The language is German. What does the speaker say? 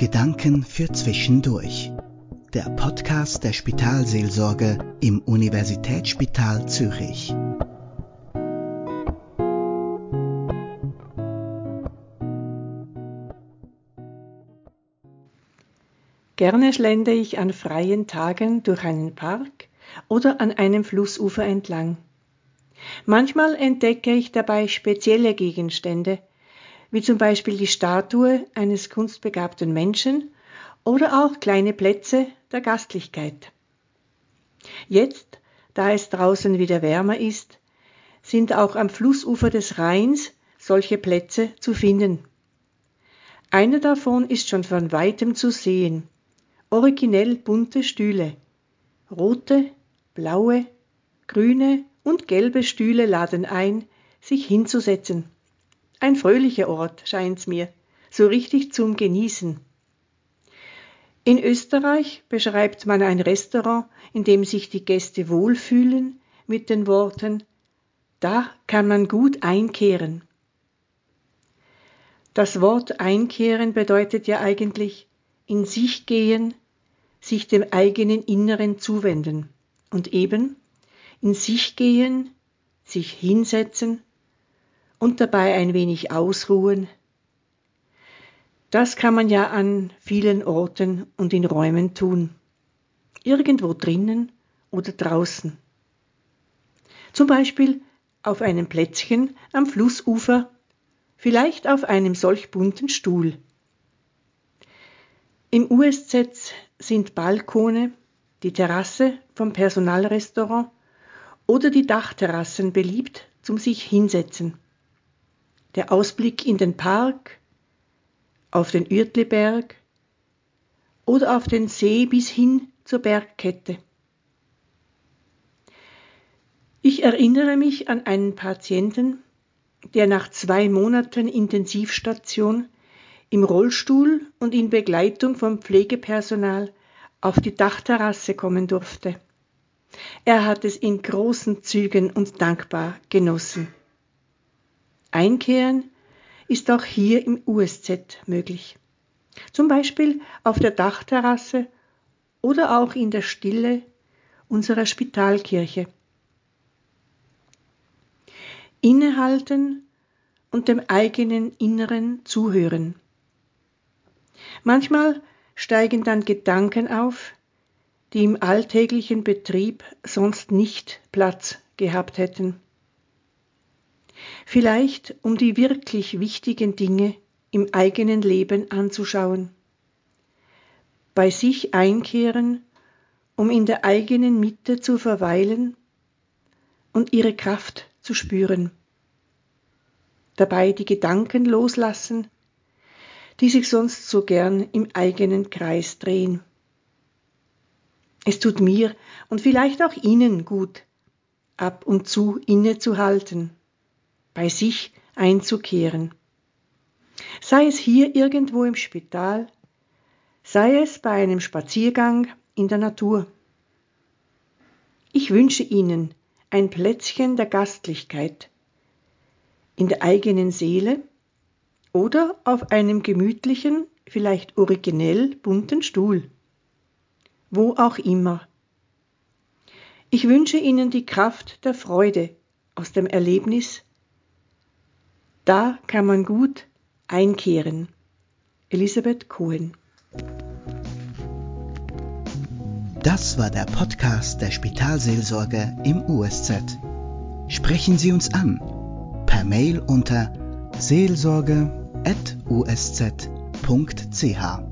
Gedanken für Zwischendurch. Der Podcast der Spitalseelsorge im Universitätsspital Zürich. Gerne schlende ich an freien Tagen durch einen Park oder an einem Flussufer entlang. Manchmal entdecke ich dabei spezielle Gegenstände, wie zum Beispiel die Statue eines kunstbegabten Menschen oder auch kleine Plätze der Gastlichkeit. Jetzt, da es draußen wieder wärmer ist, sind auch am Flussufer des Rheins solche Plätze zu finden. Einer davon ist schon von weitem zu sehen. Originell bunte Stühle. Rote, blaue, grüne und gelbe Stühle laden ein, sich hinzusetzen. Ein fröhlicher Ort scheint's mir, so richtig zum Genießen. In Österreich beschreibt man ein Restaurant, in dem sich die Gäste wohlfühlen, mit den Worten Da kann man gut einkehren. Das Wort einkehren bedeutet ja eigentlich in sich gehen, sich dem eigenen Inneren zuwenden und eben in sich gehen, sich hinsetzen, und dabei ein wenig ausruhen. Das kann man ja an vielen Orten und in Räumen tun. Irgendwo drinnen oder draußen. Zum Beispiel auf einem Plätzchen am Flussufer, vielleicht auf einem solch bunten Stuhl. Im USZ sind Balkone, die Terrasse vom Personalrestaurant oder die Dachterrassen beliebt zum sich hinsetzen der Ausblick in den Park, auf den Uertliberg oder auf den See bis hin zur Bergkette. Ich erinnere mich an einen Patienten, der nach zwei Monaten Intensivstation im Rollstuhl und in Begleitung vom Pflegepersonal auf die Dachterrasse kommen durfte. Er hat es in großen Zügen und dankbar genossen. Einkehren ist auch hier im USZ möglich. Zum Beispiel auf der Dachterrasse oder auch in der Stille unserer Spitalkirche. Innehalten und dem eigenen Inneren zuhören. Manchmal steigen dann Gedanken auf, die im alltäglichen Betrieb sonst nicht Platz gehabt hätten vielleicht um die wirklich wichtigen Dinge im eigenen Leben anzuschauen. Bei sich einkehren, um in der eigenen Mitte zu verweilen und ihre Kraft zu spüren. Dabei die Gedanken loslassen, die sich sonst so gern im eigenen Kreis drehen. Es tut mir und vielleicht auch Ihnen gut, ab und zu innezuhalten bei sich einzukehren. Sei es hier irgendwo im Spital, sei es bei einem Spaziergang in der Natur. Ich wünsche Ihnen ein Plätzchen der Gastlichkeit in der eigenen Seele oder auf einem gemütlichen, vielleicht originell bunten Stuhl. Wo auch immer. Ich wünsche Ihnen die Kraft der Freude aus dem Erlebnis da kann man gut einkehren. Elisabeth Cohen. Das war der Podcast der Spitalseelsorge im USZ. Sprechen Sie uns an per Mail unter seelsorge.usz.ch.